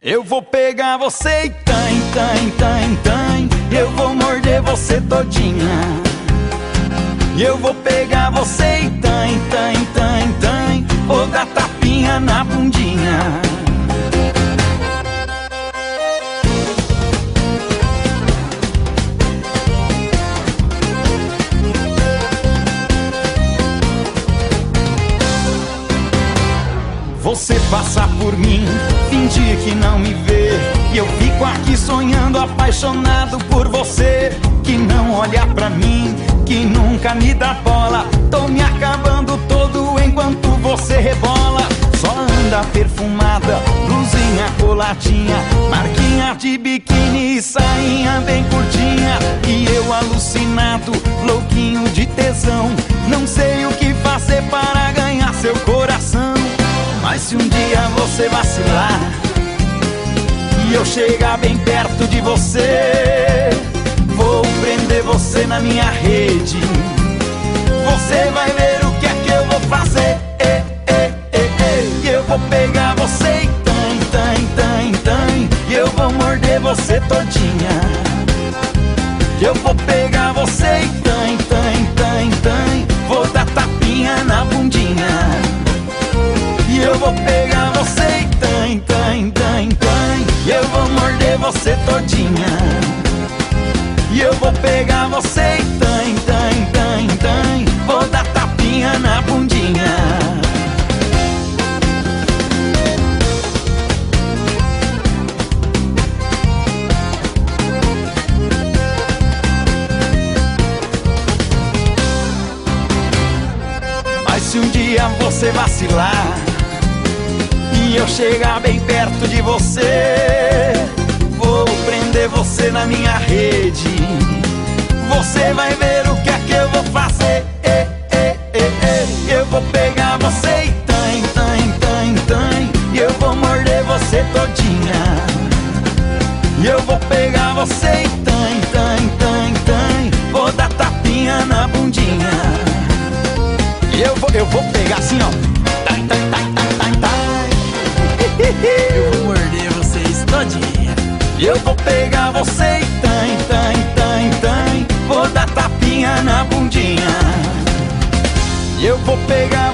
Eu vou pegar você e tan, tan, tan, tan. Eu vou morder você todinha. Eu vou pegar você e tan, tan, tan, tan. Vou dar tapinha na bundinha. Você passa por mim, fingir que não me vê. E eu fico aqui sonhando, apaixonado por você. Que não olha pra mim, que nunca me dá bola. Tô me acabando todo enquanto você rebola. Só anda perfumada, blusinha coladinha, marquinha de biquíni e sainha bem curtinha. Você vacilar e eu chegar bem perto de você, vou prender você na minha rede. Você vai ver o que é que eu vou fazer. E, e, e, e. Eu vou pegar você e tan, tan, tan, tan. E eu vou morder você todinha. Eu vou pegar você e pegar você e tan, tan, tan, tan. Eu vou morder você todinha. E eu vou pegar você e tan, tan, tan, tan. Vou dar tapinha na bundinha. Mas se um dia você vacilar e eu chegar bem perto de você, vou prender você na minha rede. Você vai ver o que é que eu vou fazer. E, e, e, e. Eu vou pegar você e tan, tan, tan, tan. E eu vou morder você todinha. E eu vou pegar você e todinha. Eu vou pegar você e tan, tan, tan, tan. Vou dar tapinha na bundinha. Eu vou pegar